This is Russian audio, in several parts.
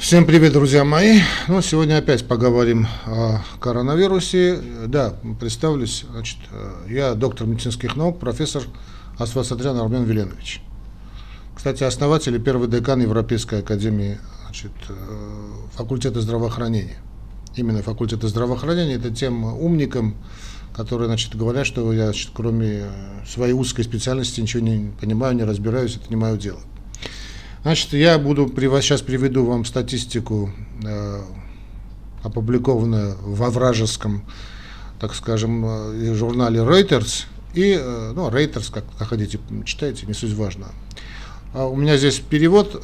Всем привет, друзья мои. Ну, сегодня опять поговорим о коронавирусе. Да, представлюсь. Значит, я доктор медицинских наук, профессор Асфасатрян Армен Веленович. Кстати, основатель и первый декан Европейской академии значит, э, факультета здравоохранения. Именно факультета здравоохранения это тем умникам, которые значит, говорят, что я, значит, кроме своей узкой специальности, ничего не понимаю, не разбираюсь, это не мое дело. Значит, я буду сейчас приведу вам статистику, э, опубликованную во вражеском, так скажем, э, журнале Reuters и, э, ну, Reuters, как, хотите, читайте, не суть важно. А у меня здесь перевод,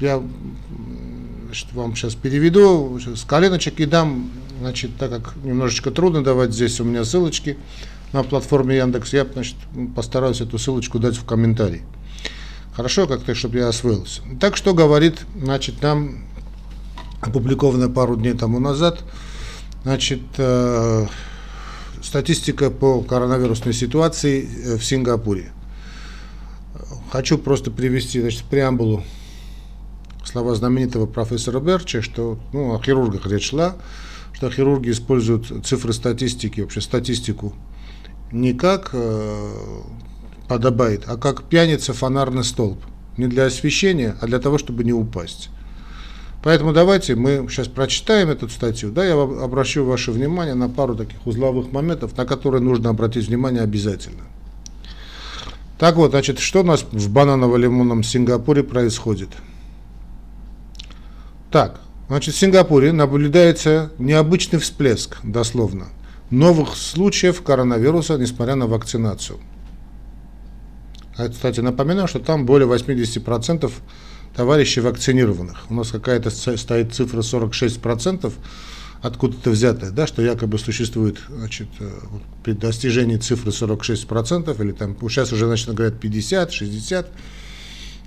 я значит, вам сейчас переведу с коленочек и дам, значит, так как немножечко трудно давать здесь у меня ссылочки на платформе Яндекс, я значит, постараюсь эту ссылочку дать в комментарии. Хорошо, как-то, чтобы я освоился. Так что говорит, значит, нам опубликовано пару дней тому назад, значит, э, статистика по коронавирусной ситуации э, в Сингапуре. Хочу просто привести, значит, преамбулу слова знаменитого профессора Берча, что, ну, о хирургах речь шла, что хирурги используют цифры статистики, вообще статистику не как э, подобает, а как пьяница фонарный столб. Не для освещения, а для того, чтобы не упасть. Поэтому давайте мы сейчас прочитаем эту статью. Да, я обращу ваше внимание на пару таких узловых моментов, на которые нужно обратить внимание обязательно. Так вот, значит, что у нас в бананово-лимонном Сингапуре происходит? Так, значит, в Сингапуре наблюдается необычный всплеск, дословно, новых случаев коронавируса, несмотря на вакцинацию. А, кстати, напоминаю, что там более 80% товарищей вакцинированных. У нас какая-то стоит цифра 46%, откуда-то взятая, да, что якобы существует значит, э, при достижении цифры 46%, или там сейчас уже значит, говорят 50, 60,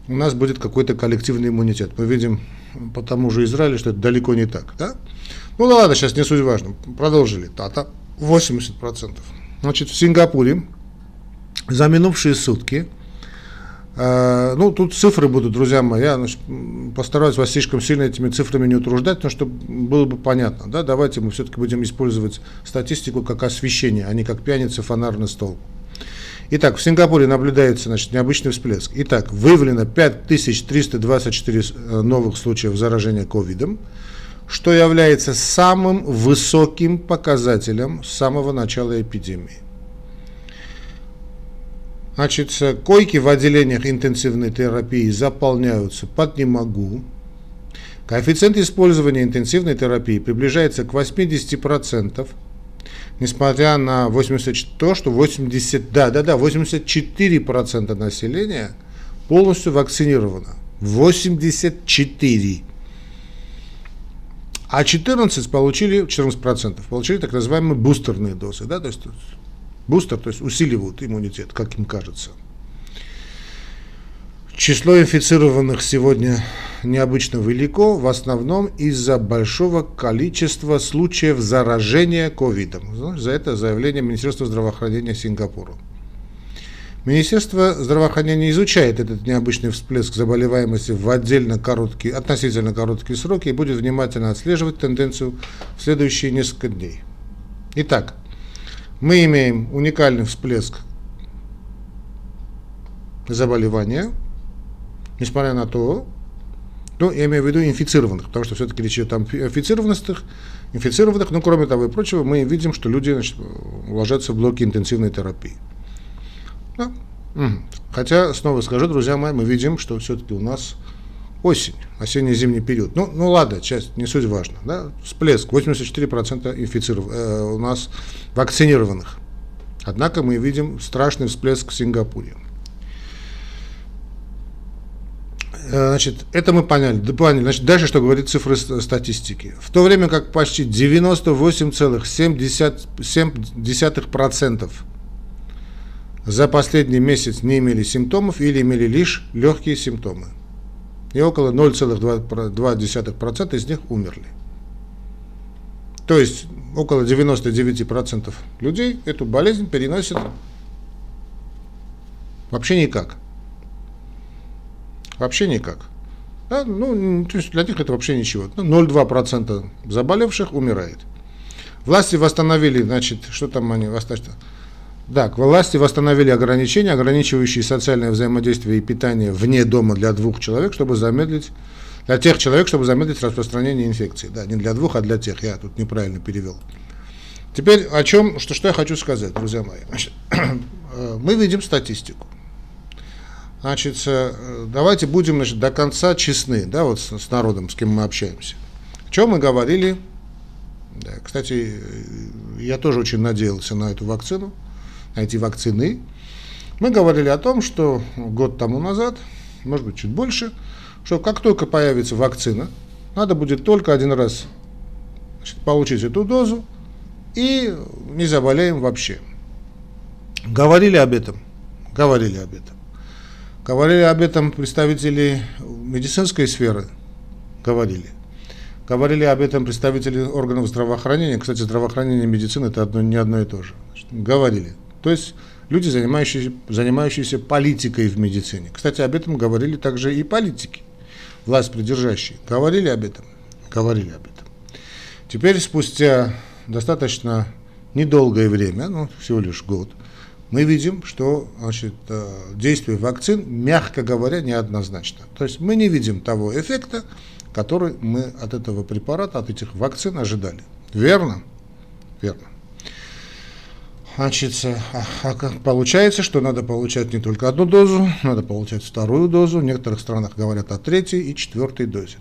у нас будет какой-то коллективный иммунитет. Мы видим по тому же Израилю, что это далеко не так. Да? Ну ладно, сейчас не суть важно. Продолжили. Тата 80%. Значит, в Сингапуре за минувшие сутки ну, тут цифры будут, друзья мои. Я значит, постараюсь вас слишком сильно этими цифрами не утруждать, но чтобы было бы понятно. Да? Давайте мы все-таки будем использовать статистику как освещение, а не как пьяница фонарный стол. Итак, в Сингапуре наблюдается значит, необычный всплеск. Итак, выявлено 5324 э, новых случаев заражения ковидом, что является самым высоким показателем с самого начала эпидемии. Значит, койки в отделениях интенсивной терапии заполняются под «не могу». Коэффициент использования интенсивной терапии приближается к 80%, несмотря на 80, то, что 80, да, да, да, 84% населения полностью вакцинировано. 84. А 14 получили, 14% получили так называемые бустерные дозы, да, то есть бустер, то есть усиливают иммунитет, как им кажется. Число инфицированных сегодня необычно велико, в основном из-за большого количества случаев заражения ковидом. За это заявление Министерства здравоохранения Сингапура. Министерство здравоохранения изучает этот необычный всплеск заболеваемости в отдельно короткие, относительно короткие сроки и будет внимательно отслеживать тенденцию в следующие несколько дней. Итак, мы имеем уникальный всплеск заболевания, несмотря на то, ну, я имею в виду инфицированных, потому что все-таки речь идет о инфицированных, инфицированных, но кроме того и прочего, мы видим, что люди значит, ложатся в блоки интенсивной терапии. Да? Хотя, снова скажу, друзья мои, мы видим, что все-таки у нас осень, осенне-зимний период. Ну, ну ладно, часть, не суть важно. Да? Всплеск, 84% инфицированных, э, у нас вакцинированных. Однако мы видим страшный всплеск в Сингапуре. Э, значит, это мы поняли. поняли. Значит, дальше что говорит цифры статистики. В то время как почти 98,7% за последний месяц не имели симптомов или имели лишь легкие симптомы и около 0,2% из них умерли. То есть около 99% людей эту болезнь переносят вообще никак. Вообще никак. Да? Ну, то есть для них это вообще ничего. 0,2% ну, заболевших умирает. Власти восстановили, значит, что там они, восстановили? Да, власти восстановили ограничения, ограничивающие социальное взаимодействие и питание вне дома для двух человек, чтобы замедлить, для тех человек, чтобы замедлить распространение инфекции. Да, не для двух, а для тех. Я тут неправильно перевел. Теперь о чем, что, что я хочу сказать, друзья мои. Значит, э, мы видим статистику. Значит, э, давайте будем значит, до конца честны, да, вот с, с народом, с кем мы общаемся. О чем мы говорили? Да, кстати, э, я тоже очень надеялся на эту вакцину, эти вакцины. Мы говорили о том, что год тому назад, может быть, чуть больше, что как только появится вакцина, надо будет только один раз значит, получить эту дозу, и не заболеем вообще. Говорили об этом, говорили об этом. Говорили об этом представители медицинской сферы, говорили. Говорили об этом представители органов здравоохранения. Кстати, здравоохранение и медицина это одно, не одно и то же. Говорили. То есть люди, занимающиеся, занимающиеся политикой в медицине. Кстати, об этом говорили также и политики, власть придержащие. Говорили об этом? Говорили об этом. Теперь, спустя достаточно недолгое время, ну, всего лишь год, мы видим, что значит, э, действие вакцин, мягко говоря, неоднозначно. То есть мы не видим того эффекта, который мы от этого препарата, от этих вакцин ожидали. Верно? Верно. Значит, а, а получается, что надо получать не только одну дозу, надо получать вторую дозу. В некоторых странах говорят о третьей и четвертой дозе.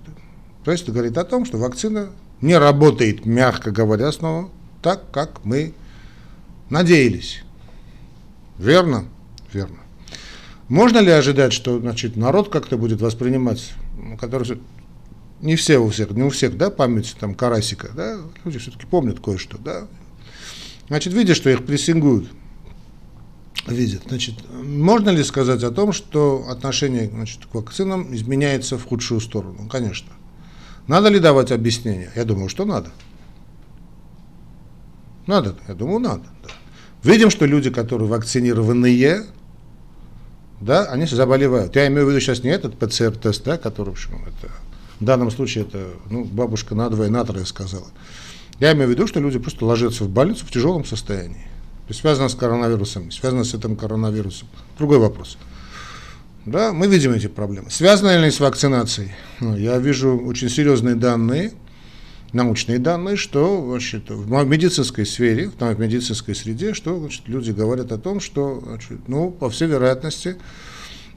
То есть это говорит о том, что вакцина не работает, мягко говоря, снова так, как мы надеялись. Верно? Верно. Можно ли ожидать, что значит, народ как-то будет воспринимать, ну, который не все у всех, не у всех, да, память там Карасика, да, люди все-таки помнят кое-что, да. Значит, видя, что их прессингуют, видят, значит, можно ли сказать о том, что отношение значит, к вакцинам изменяется в худшую сторону? Конечно. Надо ли давать объяснения? Я думаю, что надо. Надо, я думаю, надо. Да. Видим, что люди, которые вакцинированные, да, они заболевают. Я имею в виду сейчас не этот ПЦР-тест, да, который, в общем, это, в данном случае это, ну, бабушка надвое, натрое сказала. Я имею в виду, что люди просто ложатся в больницу в тяжелом состоянии. То есть связано с коронавирусом, связано с этим коронавирусом. Другой вопрос. Да, мы видим эти проблемы. Связано ли с вакцинацией? Ну, я вижу очень серьезные данные, научные данные, что значит, в медицинской сфере, в медицинской среде, что значит, люди говорят о том, что, значит, ну, по всей вероятности,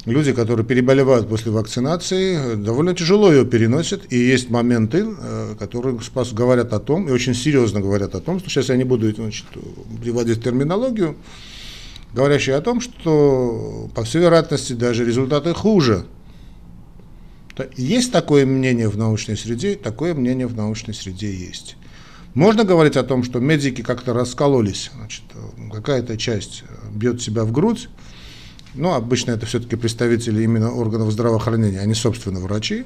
люди, которые переболевают после вакцинации, довольно тяжело ее переносят, и есть моменты, э, которые говорят о том, и очень серьезно говорят о том, что сейчас я не буду значит, приводить терминологию, говорящие о том, что, по всей вероятности, даже результаты хуже, есть такое мнение в научной среде, такое мнение в научной среде есть. Можно говорить о том, что медики как-то раскололись, значит, какая-то часть бьет себя в грудь, но обычно это все-таки представители именно органов здравоохранения, а не, собственно, врачи,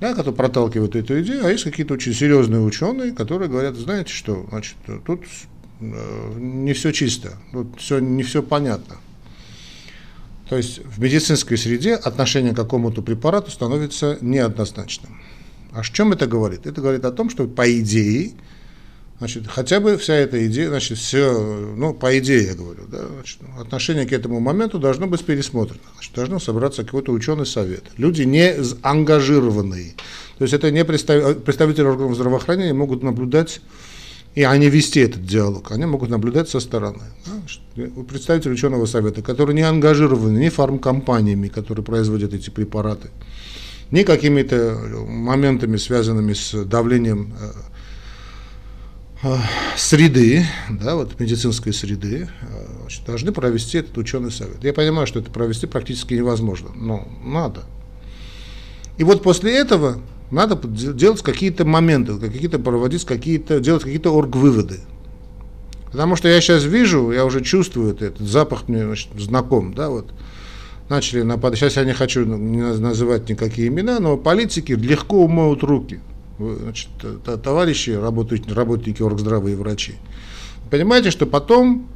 да, которые проталкивают эту идею, а есть какие-то очень серьезные ученые, которые говорят, знаете что, значит, тут э, не все чисто, тут все, не все понятно. То есть в медицинской среде отношение к какому-то препарату становится неоднозначным. А о чем это говорит? Это говорит о том, что по идее, значит, хотя бы вся эта идея, значит, все, ну, по идее я говорю, да, значит, отношение к этому моменту должно быть пересмотрено. Значит, должно собраться какой-то ученый совет. Люди не ангажированные. То есть это не представители органов здравоохранения могут наблюдать и они вести этот диалог, они могут наблюдать со стороны. Да? Представитель ученого совета, который не ангажированы ни фармкомпаниями, которые производят эти препараты, ни какими-то моментами, связанными с давлением э, среды, да, вот медицинской среды, э, значит, должны провести этот ученый совет. Я понимаю, что это провести практически невозможно, но надо. И вот после этого надо делать какие-то моменты, какие-то проводить какие-то, делать какие-то орг-выводы. Потому что я сейчас вижу, я уже чувствую это, этот запах мне значит, знаком, да, вот. Начали нападать. Сейчас я не хочу называть никакие имена, но политики легко умоют руки. Значит, товарищи, работают, работники оргздрава и врачи. Понимаете, что потом,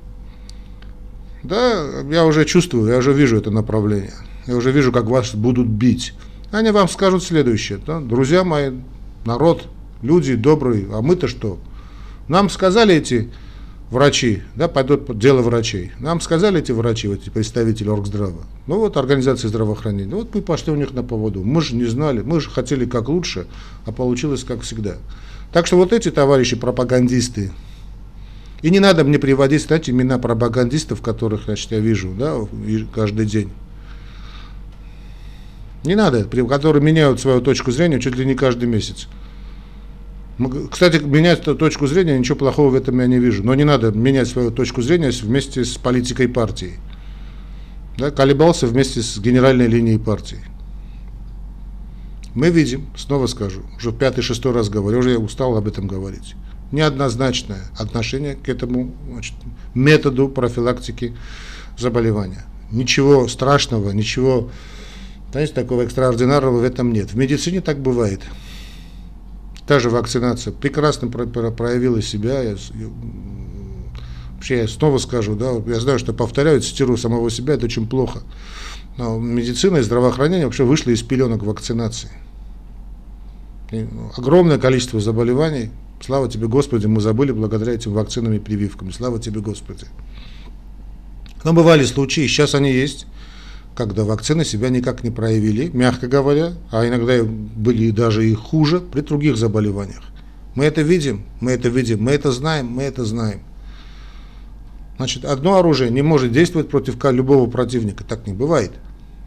да, я уже чувствую, я уже вижу это направление. Я уже вижу, как вас будут бить Они вам скажут следующее. Да? Друзья мои, народ, люди добрые, а мы-то что? Нам сказали эти врачи, да, пойдут под дело врачей. Нам сказали эти врачи, вот эти представители Оргздрава, ну вот организации здравоохранения, вот мы пошли у них на поводу. Мы же не знали, мы же хотели как лучше, а получилось как всегда. Так что вот эти товарищи пропагандисты, и не надо мне приводить, кстати, имена пропагандистов, которых, значит, я вижу, да, каждый день. Не надо, которые меняют свою точку зрения чуть ли не каждый месяц. Кстати, менять точку зрения, ничего плохого в этом я не вижу. Но не надо менять свою точку зрения вместе с политикой партии. Да, колебался вместе с генеральной линией партии. Мы видим, снова скажу, уже пятый-шестой раз говорю, уже я устал об этом говорить, неоднозначное отношение к этому значит, методу профилактики заболевания. Ничего страшного, ничего, знаете, такого экстраординарного в этом нет. В медицине так бывает та же вакцинация прекрасно проявила себя. Я, вообще, я снова скажу, да, я знаю, что повторяю, цитирую самого себя, это очень плохо. Но медицина и здравоохранение вообще вышли из пеленок вакцинации. И, огромное количество заболеваний, слава тебе, Господи, мы забыли благодаря этим вакцинам и прививкам. Слава тебе, Господи. Но бывали случаи, сейчас они есть, когда вакцины себя никак не проявили, мягко говоря, а иногда были даже и хуже при других заболеваниях. Мы это видим, мы это видим, мы это знаем, мы это знаем. Значит, одно оружие не может действовать против любого противника, так не бывает.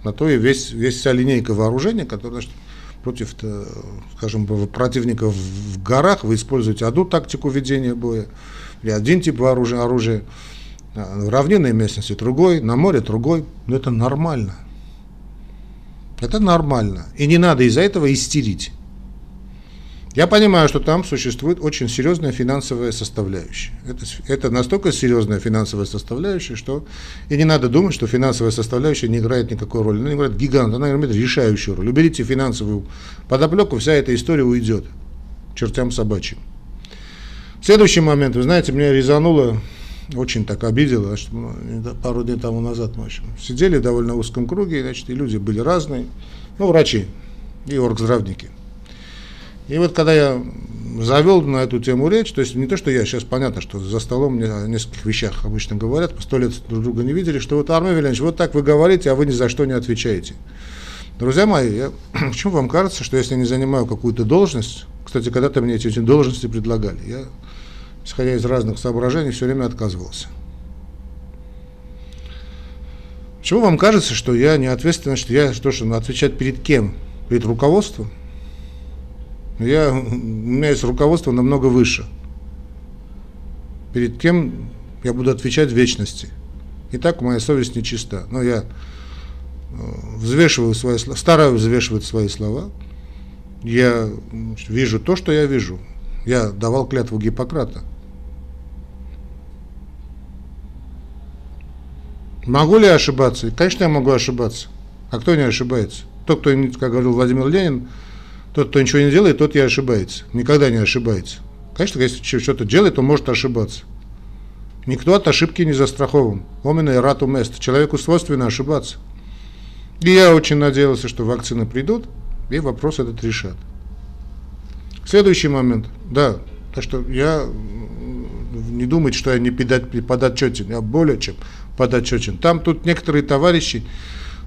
На то и весь, весь вся линейка вооружения, которая значит, против, скажем, противников в горах вы используете одну тактику ведения боя, или один тип оружия, оружия в равнинной местности другой, на море другой. Но это нормально. Это нормально. И не надо из-за этого истерить. Я понимаю, что там существует очень серьезная финансовая составляющая. Это, это настолько серьезная финансовая составляющая, что и не надо думать, что финансовая составляющая не играет никакой роли. Она играет гигант, она играет решающую роль. Уберите финансовую подоплеку, вся эта история уйдет чертям собачьим. Следующий момент, вы знаете, меня резануло очень так что ну, пару дней тому назад мы общем, сидели в довольно узком круге, значит, и люди были разные, ну, врачи и оргздравники. И вот когда я завел на эту тему речь, то есть не то, что я сейчас понятно, что за столом мне о нескольких вещах обычно говорят, сто лет друг друга не видели, что вот Армен Вильянович, вот так вы говорите, а вы ни за что не отвечаете. Друзья мои, я, почему вам кажется, что если я не занимаю какую-то должность, кстати, когда-то мне эти, эти должности предлагали, я исходя из разных соображений, все время отказывался. Почему вам кажется, что я не ответственен, что я что что, отвечать перед кем? Перед руководством? Я, у меня есть руководство намного выше. Перед кем я буду отвечать в вечности. И так моя совесть нечиста. Но я э, взвешиваю свои слова, стараюсь взвешивать свои слова. Я вижу то, что я вижу. Я давал клятву Гиппократа. Могу ли я ошибаться? Конечно, я могу ошибаться. А кто не ошибается? Тот, кто, как говорил Владимир Ленин, тот, кто ничего не делает, тот и ошибается. Никогда не ошибается. Конечно, если что-то делает, он может ошибаться. Никто от ошибки не застрахован. Омина и рату мест. Человеку свойственно ошибаться. И я очень надеялся, что вакцины придут, и вопрос этот решат. Следующий момент. Да, так что я не думайте, что я не подотчетен. Я более чем подотчетен. Там тут некоторые товарищи,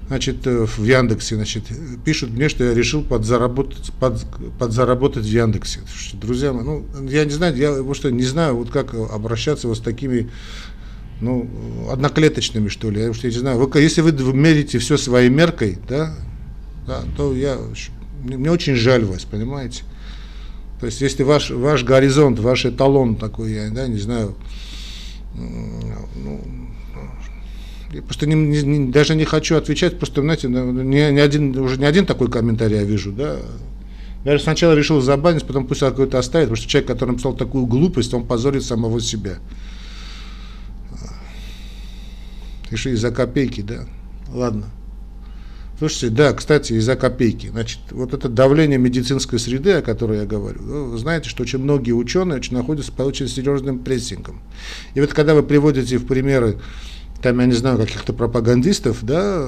значит, э, в Яндексе, значит, пишут мне, что я решил подзаработать, под, подзаработать в Яндексе. Друзья мои, ну, я не знаю, я вот что, не знаю, вот как обращаться вот с такими, ну, одноклеточными, что ли, я уж не знаю. Вы, если вы мерите все своей меркой, да, да, то я, мне очень жаль вас, понимаете? То есть, если ваш, ваш горизонт, ваш эталон такой, я да, не знаю, ну, я просто не, не, даже не хочу отвечать, просто, знаете, не, не один, уже не один такой комментарий я вижу, да. Я сначала решил забанить, потом пусть какой-то оставит, потому что человек, который написал такую глупость, он позорит самого себя. Еще из-за копейки, да. Ладно. Слушайте, да, кстати, из-за копейки. Значит, вот это давление медицинской среды, о которой я говорю, вы знаете, что очень многие ученые очень находятся под очень серьезным прессингом. И вот когда вы приводите в примеры там, я не знаю, каких-то пропагандистов, да,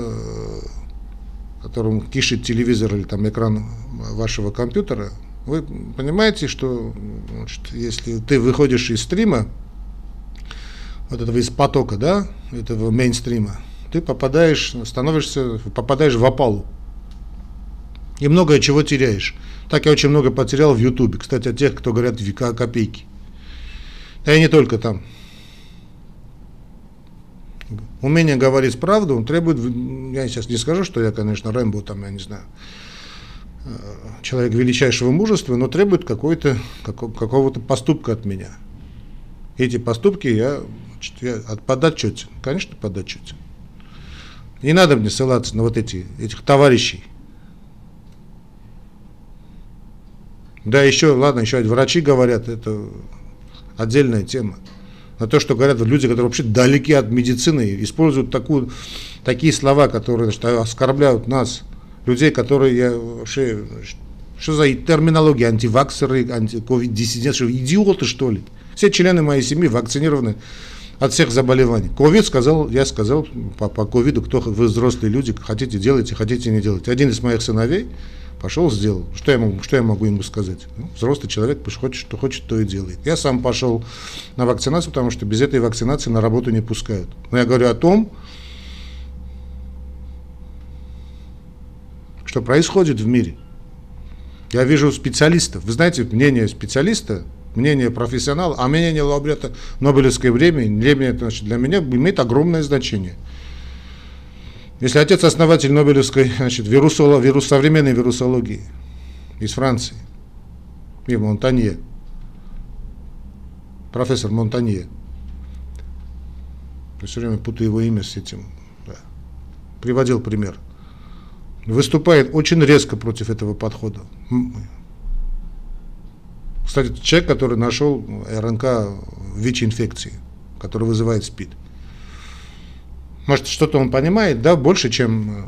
которым кишит телевизор или там экран вашего компьютера, вы понимаете, что значит, если ты выходишь из стрима, вот этого из потока, да, этого мейнстрима, ты попадаешь, становишься, попадаешь в опалу. И многое чего теряешь. Так я очень много потерял в Ютубе. Кстати, от тех, кто говорят века копейки. Да и не только там. Умение говорить правду требует, я сейчас не скажу, что я, конечно, Рэмбо, там, я не знаю, э, человек величайшего мужества, но требует какой-то, какого-то поступка от меня. Эти поступки я, я под отчете, конечно, под отчете. Не надо мне ссылаться на вот эти, этих товарищей. Да, еще, ладно, еще врачи говорят, это отдельная тема на то, что говорят люди, которые вообще далеки от медицины, используют такую, такие слова, которые значит, оскорбляют нас, людей, которые я вообще... Что за терминология? Антиваксеры, антиковид-диссиденты, идиоты, что ли? Все члены моей семьи вакцинированы от всех заболеваний. Ковид сказал, я сказал по, по ковиду, кто вы взрослые люди, хотите делайте, хотите не делайте. Один из моих сыновей Пошел, сделал. Что я могу, что я могу ему сказать? Ну, взрослый человек пусть хочет, что хочет, то и делает. Я сам пошел на вакцинацию, потому что без этой вакцинации на работу не пускают. Но я говорю о том, что происходит в мире. Я вижу специалистов. Вы знаете, мнение специалиста, мнение профессионала, а мнение лауреата Нобелевской премии, для меня имеет огромное значение. Если отец-основатель Нобелевской значит, вирусолог, вирус, современной вирусологии из Франции, и Монтанье, профессор Монтанье, все время путаю его имя с этим, да, приводил пример, выступает очень резко против этого подхода. Кстати, человек, который нашел РНК ВИЧ-инфекции, который вызывает СПИД – может, что-то он понимает, да, больше, чем э,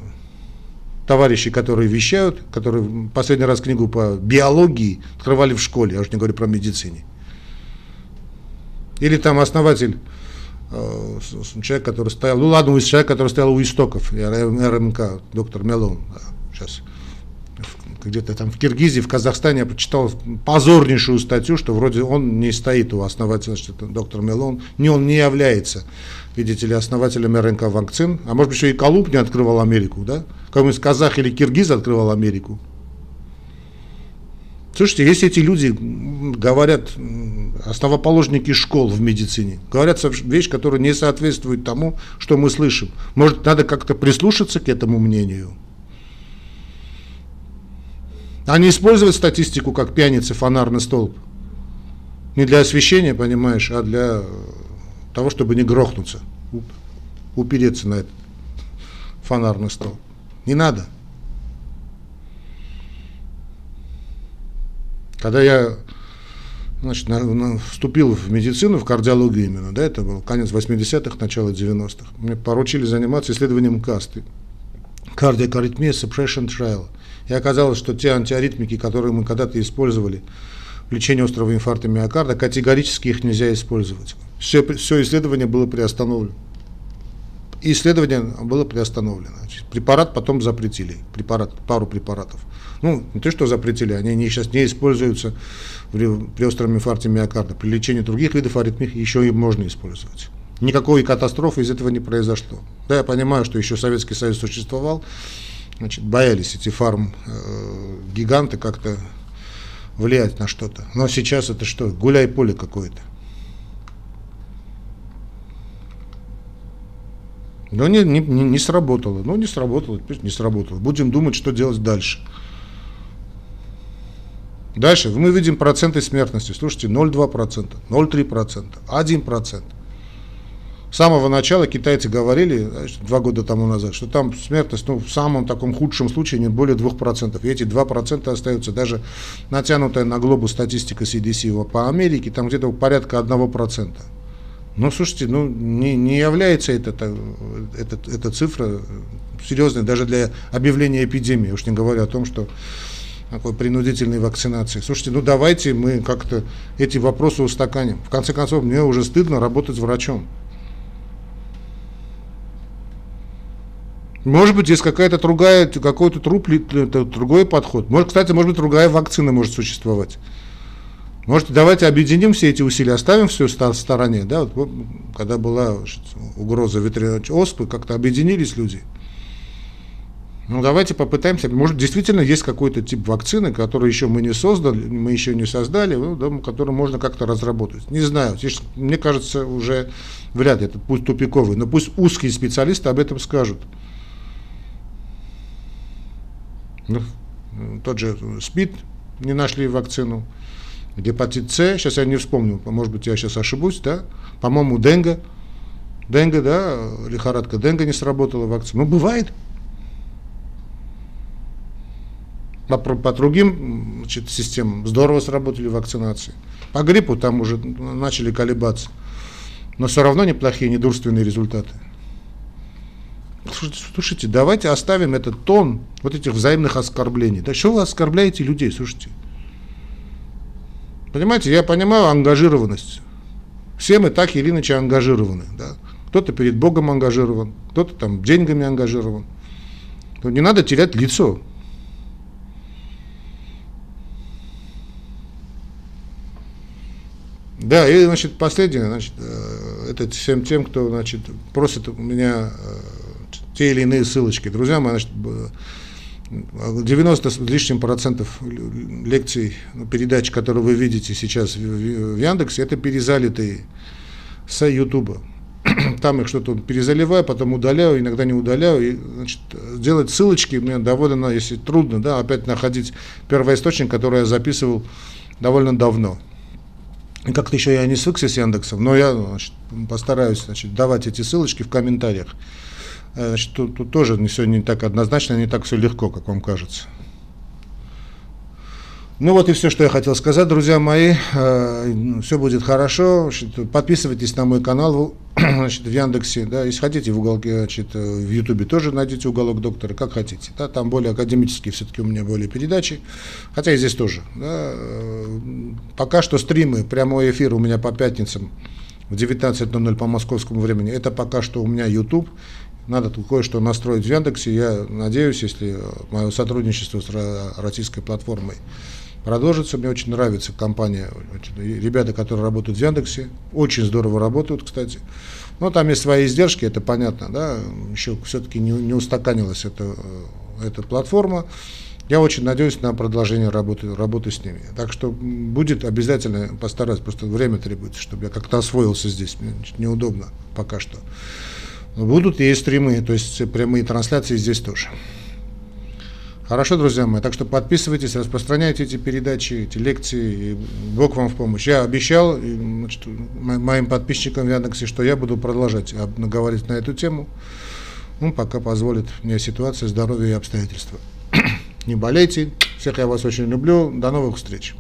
товарищи, которые вещают, которые последний раз книгу по биологии открывали в школе, я уже не говорю про медицине. Или там основатель, э, человек, который стоял, ну ладно, человек, который стоял у истоков, РМК, доктор Мелон, да, сейчас где-то там в Киргизии, в Казахстане я прочитал позорнейшую статью, что вроде он не стоит у основателя, что это доктор Мелон, не он не является, видите ли, основателем РНК вакцин, а может быть еще и Колумб не открывал Америку, да? Кому-нибудь казах или киргиз открывал Америку. Слушайте, если эти люди говорят, основоположники школ в медицине, говорят вещь, которая не соответствует тому, что мы слышим, может, надо как-то прислушаться к этому мнению? Не использовать статистику как пьяницы фонарный столб. Не для освещения, понимаешь, а для того, чтобы не грохнуться, упереться на этот фонарный столб. Не надо. Когда я значит, на, на, вступил в медицину, в кардиологию именно, да, это был конец 80-х, начало 90-х, мне поручили заниматься исследованием касты. Arrhythmia Suppression Trial – и оказалось, что те антиаритмики, которые мы когда-то использовали в лечении острого инфаркта миокарда, категорически их нельзя использовать. Все, все исследование было приостановлено. исследование было приостановлено. Препарат потом запретили, препарат, пару препаратов. Ну, не то, что запретили, они не, сейчас не используются при, при остром инфаркте миокарда. При лечении других видов аритмий еще и можно использовать. Никакой катастрофы из этого не произошло. Да, я понимаю, что еще Советский Союз существовал, значит, боялись эти фарм-гиганты э, как-то влиять на что-то. Но сейчас это что, гуляй-поле какое-то. Но не, не, не сработало. Ну, не сработало, не сработало. Будем думать, что делать дальше. Дальше мы видим проценты смертности. Слушайте, 0,2%, 0,3%, 1%. С самого начала китайцы говорили, два года тому назад, что там смертность ну, в самом таком худшем случае не более 2%. И эти 2% остаются даже натянутая на глобус статистика CDC по Америке, там где-то порядка 1%. Ну, слушайте, ну, не, не является это, это, это, эта цифра серьезной даже для объявления эпидемии, уж не говоря о том, что такой принудительной вакцинации. Слушайте, ну давайте мы как-то эти вопросы устаканим. В конце концов, мне уже стыдно работать врачом. Может быть, есть какая-то другая, какой-то труп, другой подход. Может, кстати, может быть, другая вакцина может существовать. Может, давайте объединим все эти усилия, оставим все в стороне. Да? Вот, когда была угроза ветряной оспы, как-то объединились люди. Ну, давайте попытаемся. Может, действительно есть какой-то тип вакцины, который еще мы не создали, мы еще не создали, ну, да, который можно как-то разработать. Не знаю. Мне кажется, уже вряд ли это пусть тупиковый, но пусть узкие специалисты об этом скажут. Ну, тот же СПИД не нашли вакцину гепатит С, сейчас я не вспомню, может быть, я сейчас ошибусь, да, по-моему, денга, денга, да, лихорадка денга не сработала вакцина. Ну, бывает. По, по другим значит, системам здорово сработали вакцинации. По гриппу там уже начали колебаться. Но все равно неплохие, недурственные результаты. Слушайте, слушайте, давайте оставим этот тон вот этих взаимных оскорблений. Да что вы оскорбляете людей, слушайте. Понимаете, я понимаю ангажированность. Все мы так или иначе ангажированы. Да? Кто-то перед Богом ангажирован, кто-то там деньгами ангажирован. Но не надо терять лицо. Да, и, значит, последнее, значит, э, это всем тем, кто, значит, просит у меня э, те или иные ссылочки. Друзья мои, значит, 90 с лишним процентов лекций, ну, передач, которые вы видите сейчас в, Яндексе, это перезалитые с Ютуба. Там их что-то перезаливаю, потом удаляю, иногда не удаляю. И, значит, делать ссылочки мне довольно, если трудно, да, опять находить первоисточник, который я записывал довольно давно. И как-то еще я не свыкся с Яндексом, но я значит, постараюсь значит, давать эти ссылочки в комментариях. Э, значит, тут, тут тоже все не так однозначно, не так все легко, как вам кажется. Ну вот и все, что я хотел сказать, друзья мои. Э, все будет хорошо. Подписывайтесь на мой канал значит, в Яндексе. Да, если хотите, в уголке, значит, э, в Ютубе тоже найдите уголок доктора, как хотите. Да, там более академические все-таки у меня более передачи. Хотя и здесь тоже. Да. Пока что стримы, прямой эфир у меня по пятницам в 19.00 по московскому времени. Это пока что у меня YouTube. Надо тут кое-что настроить в Яндексе. Я надеюсь, если мое сотрудничество с российской платформой продолжится. Мне очень нравится компания, ребята, которые работают в Яндексе, очень здорово работают, кстати. Но там есть свои издержки, это понятно, да, еще все-таки не, не устаканилась эта, эта платформа. Я очень надеюсь на продолжение работы, работы с ними. Так что будет обязательно постараюсь, просто время требуется, чтобы я как-то освоился здесь. Мне неудобно пока что. Будут и стримы, то есть прямые трансляции здесь тоже. Хорошо, друзья мои, так что подписывайтесь, распространяйте эти передачи, эти лекции, и Бог вам в помощь. Я обещал значит, моим подписчикам в Яндексе, что я буду продолжать говорить на эту тему, ну, пока позволит мне ситуация, здоровье и обстоятельства. Не болейте, всех я вас очень люблю, до новых встреч.